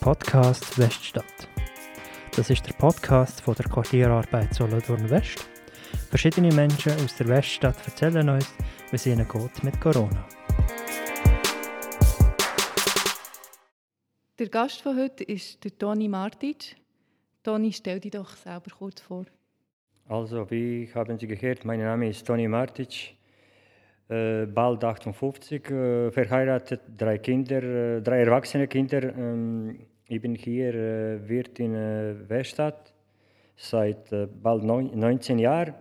Podcast Weststadt. Das ist der Podcast von der Quartierarbeit Solothurn West. Verschiedene Menschen aus der Weststadt erzählen uns, wie es ihnen geht mit Corona. Der Gast von heute ist der Toni Martic. Toni, stell dich doch selber kurz vor. Also, wie haben Sie gehört, mein Name ist Toni Martic, bald 58, äh, verheiratet, drei Kinder, äh, drei erwachsene Kinder. Ähm, ich bin hier Wirt in Weststadt seit bald neun, 19 Jahren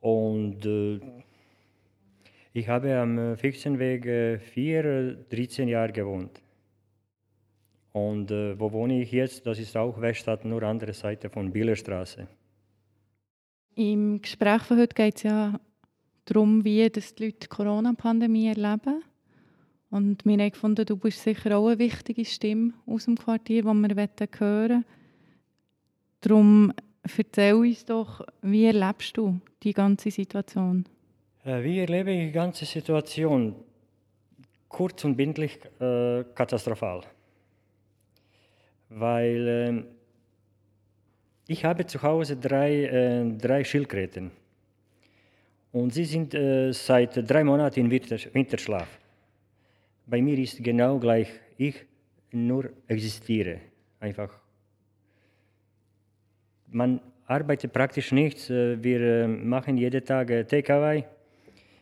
und ich habe am Fichtenweg äh, 4, 13 Jahre gewohnt. Und wo wohne ich jetzt? Das ist auch Weststadt, nur andere Seite von Bielerstraße. Im Gespräch von heute geht es ja darum, wie das die Leute die Corona-Pandemie erleben. Und wir haben gefunden, du bist sicher auch eine wichtige Stimme aus dem Quartier, die wir hören wollen. Darum erzähl uns doch, wie erlebst du die ganze Situation? Äh, Wie erlebe ich die ganze Situation? Kurz und bindlich äh, katastrophal. Weil ähm, ich habe zu Hause drei, äh, drei Schildkröten. Und sie sind äh, seit drei Monaten im Winter, Winterschlaf. Bei mir ist genau gleich, ich nur existiere. Einfach. Man arbeitet praktisch nichts. Äh, Wir äh, machen jeden Tag äh, Takeaway,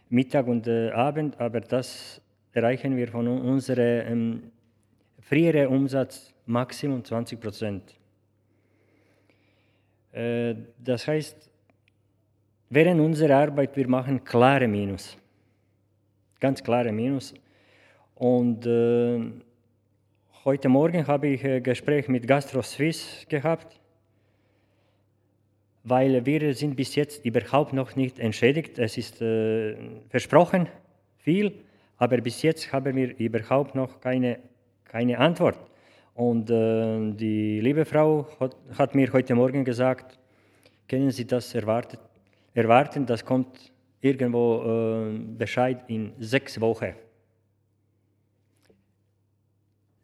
Mittag und Abend, aber das erreichen wir von un- unserem ähm, früheren Umsatz Maximum 20 Prozent. Äh, das heißt, während unserer Arbeit wir machen klare Minus, ganz klare Minus. Und äh, heute Morgen habe ich ein Gespräch mit Gastro Suisse gehabt, weil wir sind bis jetzt überhaupt noch nicht entschädigt. Es ist äh, versprochen viel, aber bis jetzt haben wir überhaupt noch keine, keine Antwort. Und äh, die liebe Frau hat, hat mir heute Morgen gesagt, können Sie das erwartet, erwarten, das kommt irgendwo äh, Bescheid in sechs Wochen.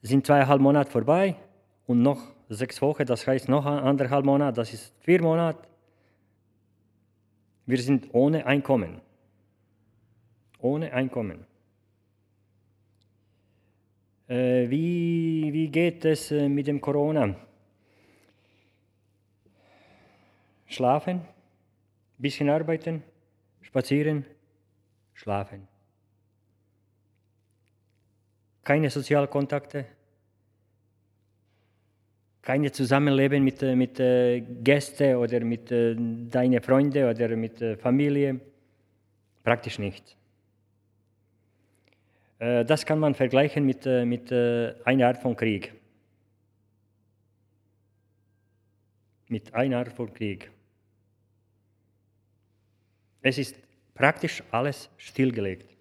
Sind zweieinhalb Monate vorbei und noch sechs Wochen, das heißt noch anderthalb Monate, das ist vier Monate. Wir sind ohne Einkommen. Ohne Einkommen. Äh, wie, wie geht es äh, mit dem Corona? Schlafen, bisschen arbeiten, spazieren, schlafen. Keine Sozialkontakte, keine Zusammenleben mit, äh, mit äh, Gästen oder mit äh, deinen Freunden oder mit Familie. Praktisch nicht. Äh, Das kann man vergleichen mit, mit einer Art von Krieg. Mit einer Art von Krieg. Es ist praktisch alles stillgelegt.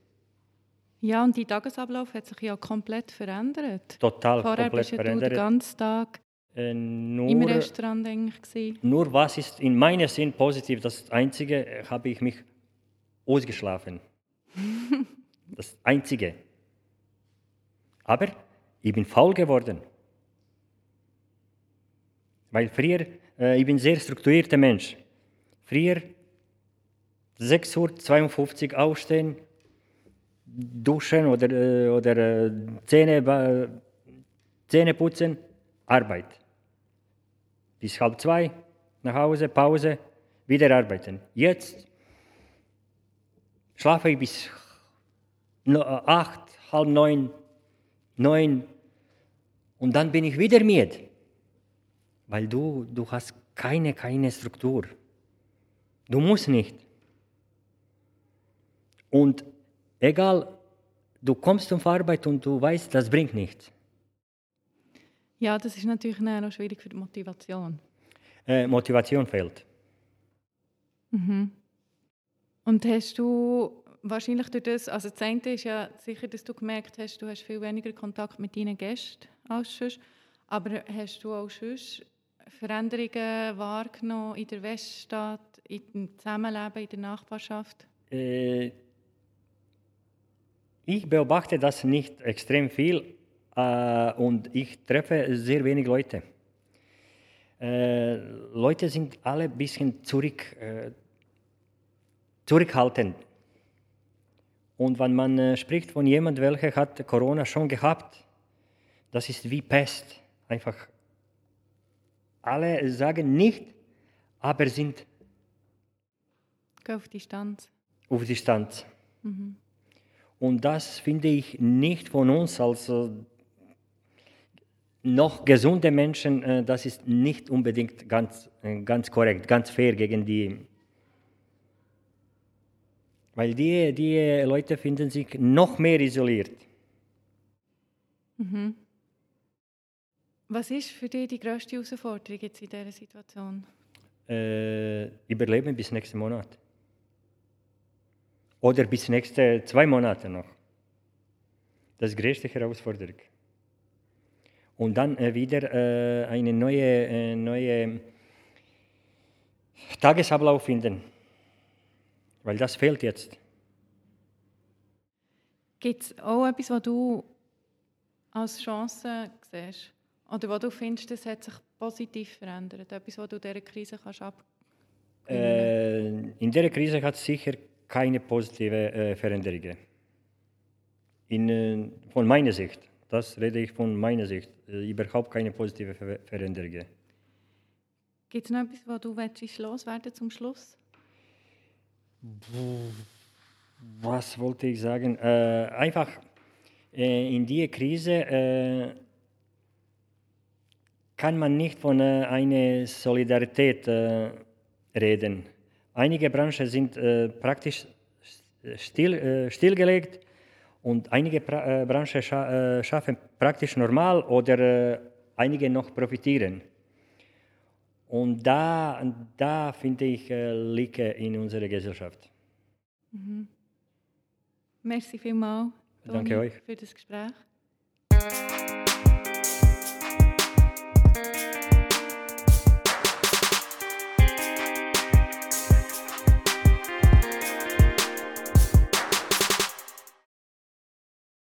Ja, und dein Tagesablauf hat sich ja komplett verändert. Total Vorher komplett bist ja du den verändert. ganzen Tag Äh, im nur, Restaurant eigentlich gewesen. nur was ist in meinem Sinn positiv, das Einzige, äh, habe ich mich ausgeschlafen. das Einzige. Aber ich bin faul geworden. Weil früher, äh, ich bin ein sehr strukturierter Mensch. Früher 6.52 Uhr aufstehen, duschen oder, äh, oder äh, Zähne, Zähne putzen, Arbeit. Bis halb zwei, nach Hause, Pause, wieder arbeiten. Jetzt schlafe ich bis äh, acht, halb neun, neun und dann bin ich wieder müde. Weil du, du hast keine, keine Struktur. Du musst nicht. Und egal, du kommst auf Arbeit und du weißt, das bringt nichts. Ja, das ist natürlich auch schwierig für die Motivation. Äh, Motivation fehlt. Und hast du wahrscheinlich durch das, also das eine ist ja sicher, dass du gemerkt hast, du hast viel weniger Kontakt mit deinen Gästen als sonst, aber hast du auch sonst Veränderungen wahrgenommen in der Weststadt, im Zusammenleben, in der Nachbarschaft? Äh, ich beobachte das nicht extrem viel, äh, und ich treffe sehr wenig Leute. Äh, Leute sind alle ein bisschen zurück, äh, zurückhaltend. Und wenn man äh, spricht von jemandem, welcher hat Corona schon gehabt, das ist wie Pest. Einfach alle sagen nicht, aber sind auf Distanz. auf Distanz. Und das finde ich nicht von uns als äh, noch gesunde Menschen, äh, das ist nicht unbedingt ganz, äh, ganz korrekt, ganz fair gegen die. Weil die, die Leute finden sich noch mehr isoliert. Was ist für dich die grösste Herausforderung jetzt in dieser Situation? Äh, überleben bis nächsten Monat. Oder bis nächste zwei Monate noch. Das ist die größte Herausforderung. Und dann äh, wieder äh, einen neue, äh, neue Tagesablauf finden. Weil das fehlt jetzt. Gibt es auch etwas, was du als Chance siehst? Oder was du findest, das hat sich positiv verändert? Etwas, was du dieser Krise kannst ab Äh, in der Krise hat es sicher keine positive äh, Veränderungen. In, äh, von meiner Sicht, das rede ich von meiner Sicht, äh, überhaupt keine positive Ver Veränderungen. Gibt es noch etwas, was du willst, loswerden zum Schluss? Was wollte ich sagen? Äh, einfach äh, in dieser Krise kann man nicht von einer Solidarität reden. Einige Branchen sind äh, praktisch still, äh, stillgelegt und einige pra äh, Branchen scha äh, schaffen praktisch normal oder äh, einige noch profitieren. Und da, da finde ich Lücke in unserer Gesellschaft. Merci vielmals, Danke euch. für das Gespräch.